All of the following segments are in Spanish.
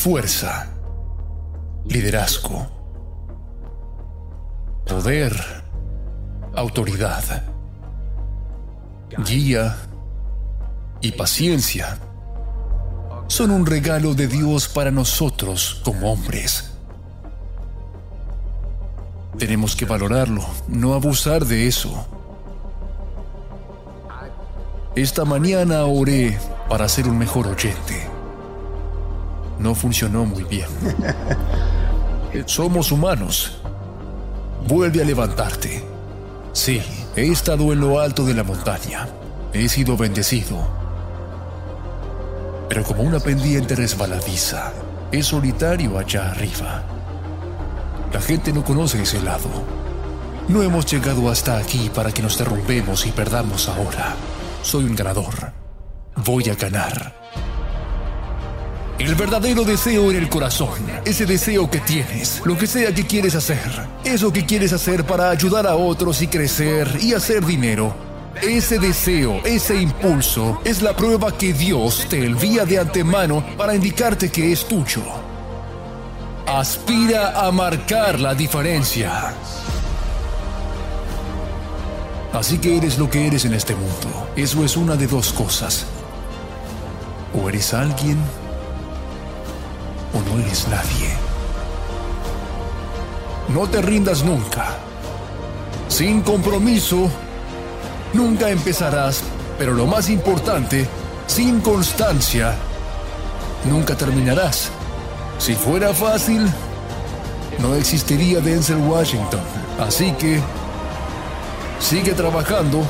Fuerza, liderazgo, poder, autoridad, guía y paciencia son un regalo de Dios para nosotros como hombres. Tenemos que valorarlo, no abusar de eso. Esta mañana oré para ser un mejor oyente. No funcionó muy bien. Somos humanos. Vuelve a levantarte. Sí, he estado en lo alto de la montaña. He sido bendecido. Pero como una pendiente resbaladiza, es solitario allá arriba. La gente no conoce ese lado. No hemos llegado hasta aquí para que nos derrumbemos y perdamos ahora. Soy un ganador. Voy a ganar. El verdadero deseo en el corazón, ese deseo que tienes, lo que sea que quieres hacer, eso que quieres hacer para ayudar a otros y crecer y hacer dinero, ese deseo, ese impulso, es la prueba que Dios te envía de antemano para indicarte que es tuyo. Aspira a marcar la diferencia. Así que eres lo que eres en este mundo. Eso es una de dos cosas. O eres alguien o no eres nadie. No te rindas nunca. Sin compromiso, nunca empezarás, pero lo más importante, sin constancia, nunca terminarás. Si fuera fácil, no existiría Denzel Washington. Así que, sigue trabajando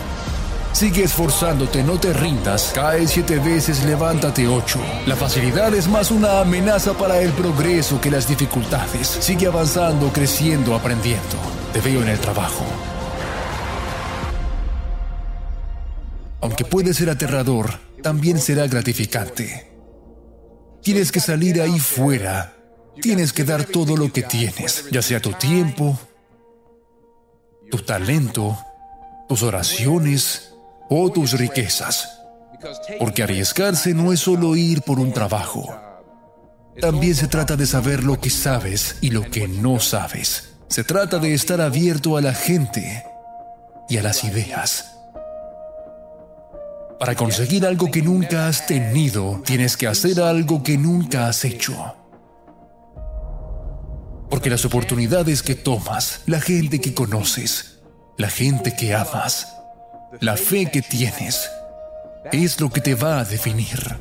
Sigue esforzándote, no te rindas. Cae siete veces, levántate ocho. La facilidad es más una amenaza para el progreso que las dificultades. Sigue avanzando, creciendo, aprendiendo. Te veo en el trabajo. Aunque puede ser aterrador, también será gratificante. Tienes que salir ahí fuera. Tienes que dar todo lo que tienes, ya sea tu tiempo, tu talento, tus oraciones, o tus riquezas. Porque arriesgarse no es solo ir por un trabajo. También se trata de saber lo que sabes y lo que no sabes. Se trata de estar abierto a la gente y a las ideas. Para conseguir algo que nunca has tenido, tienes que hacer algo que nunca has hecho. Porque las oportunidades que tomas, la gente que conoces, la gente que amas, la fe que tienes es lo que te va a definir.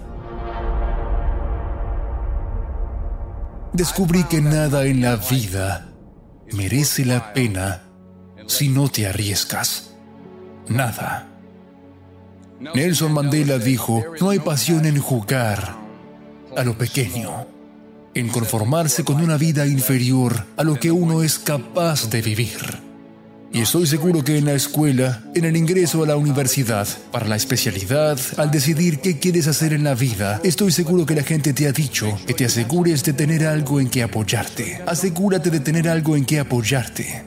Descubrí que nada en la vida merece la pena si no te arriesgas. Nada. Nelson Mandela dijo, no hay pasión en jugar a lo pequeño, en conformarse con una vida inferior a lo que uno es capaz de vivir. Y estoy seguro que en la escuela, en el ingreso a la universidad, para la especialidad, al decidir qué quieres hacer en la vida, estoy seguro que la gente te ha dicho que te asegures de tener algo en que apoyarte. Asegúrate de tener algo en que apoyarte.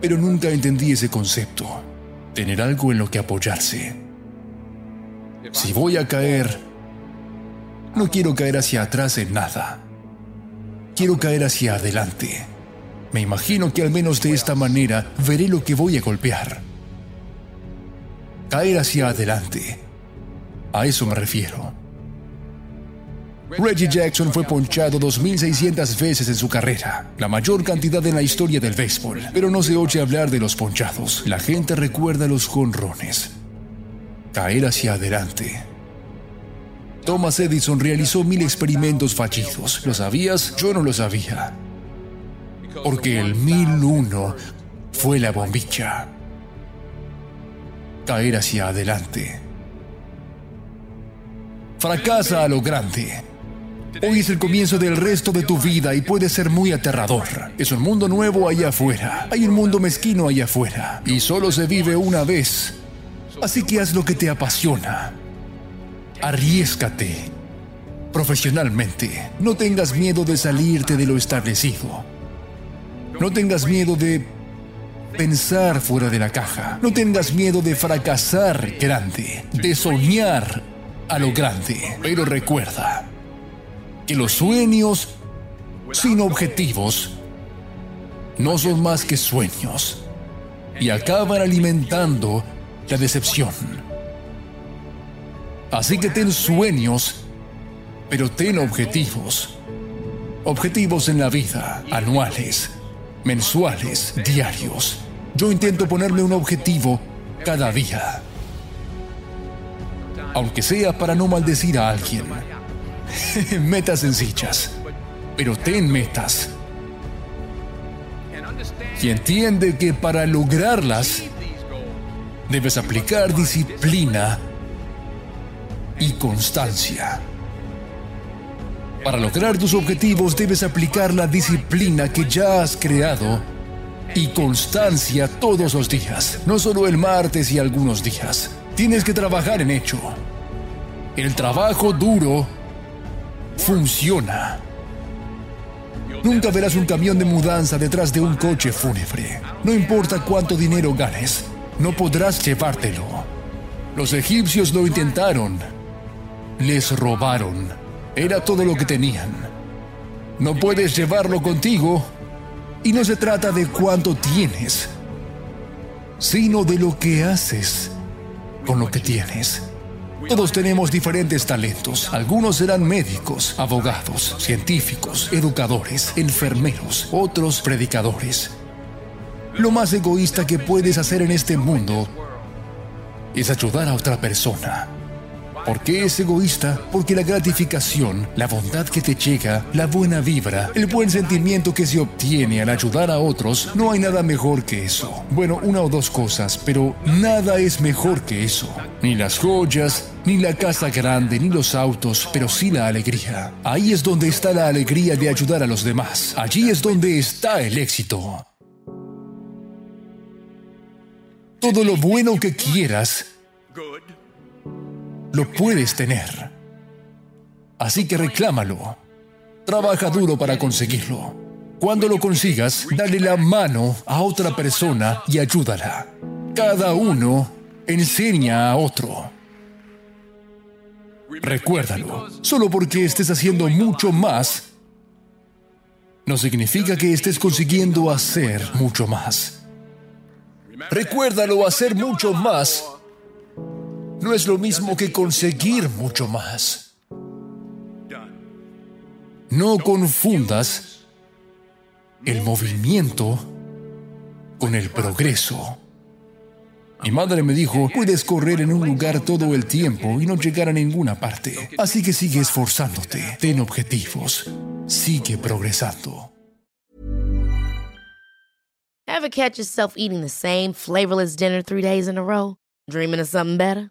Pero nunca entendí ese concepto. Tener algo en lo que apoyarse. Si voy a caer, no quiero caer hacia atrás en nada. Quiero caer hacia adelante. Me imagino que al menos de esta manera veré lo que voy a golpear. Caer hacia adelante. A eso me refiero. Reggie Jackson fue ponchado 2.600 veces en su carrera, la mayor cantidad en la historia del béisbol. Pero no se oye hablar de los ponchados. La gente recuerda los jonrones. Caer hacia adelante. Thomas Edison realizó mil experimentos fallidos. ¿Lo sabías? Yo no lo sabía. Porque el 1001 fue la bombilla. Caer hacia adelante. Fracasa a lo grande. Hoy es el comienzo del resto de tu vida y puede ser muy aterrador. Es un mundo nuevo allá afuera. Hay un mundo mezquino allá afuera. Y solo se vive una vez. Así que haz lo que te apasiona. Arriesgate. Profesionalmente. No tengas miedo de salirte de lo establecido. No tengas miedo de pensar fuera de la caja. No tengas miedo de fracasar grande. De soñar a lo grande. Pero recuerda que los sueños sin objetivos no son más que sueños y acaban alimentando la decepción. Así que ten sueños, pero ten objetivos. Objetivos en la vida, anuales, mensuales, diarios. Yo intento ponerme un objetivo cada día. Aunque sea para no maldecir a alguien. metas sencillas, pero ten metas. Y entiende que para lograrlas debes aplicar disciplina y constancia. Para lograr tus objetivos debes aplicar la disciplina que ya has creado y constancia todos los días, no solo el martes y algunos días. Tienes que trabajar en hecho. El trabajo duro funciona. Nunca verás un camión de mudanza detrás de un coche fúnebre. No importa cuánto dinero ganes, no podrás llevártelo. Los egipcios lo intentaron. Les robaron. Era todo lo que tenían. No puedes llevarlo contigo y no se trata de cuánto tienes, sino de lo que haces con lo que tienes. Todos tenemos diferentes talentos. Algunos serán médicos, abogados, científicos, educadores, enfermeros, otros predicadores. Lo más egoísta que puedes hacer en este mundo es ayudar a otra persona. ¿Por qué es egoísta? Porque la gratificación, la bondad que te llega, la buena vibra, el buen sentimiento que se obtiene al ayudar a otros, no hay nada mejor que eso. Bueno, una o dos cosas, pero nada es mejor que eso. Ni las joyas, ni la casa grande, ni los autos, pero sí la alegría. Ahí es donde está la alegría de ayudar a los demás. Allí es donde está el éxito. Todo lo bueno que quieras lo puedes tener. Así que reclámalo. Trabaja duro para conseguirlo. Cuando lo consigas, dale la mano a otra persona y ayúdala. Cada uno enseña a otro. Recuérdalo, solo porque estés haciendo mucho más, no significa que estés consiguiendo hacer mucho más. Recuérdalo, hacer mucho más no es lo mismo que conseguir mucho más. No confundas el movimiento con el progreso. Mi madre me dijo, puedes correr en un lugar todo el tiempo y no llegar a ninguna parte. Así que sigue esforzándote, ten objetivos, sigue progresando. Ever catch yourself eating the same flavorless dinner three days in a row? Dreaming of something better?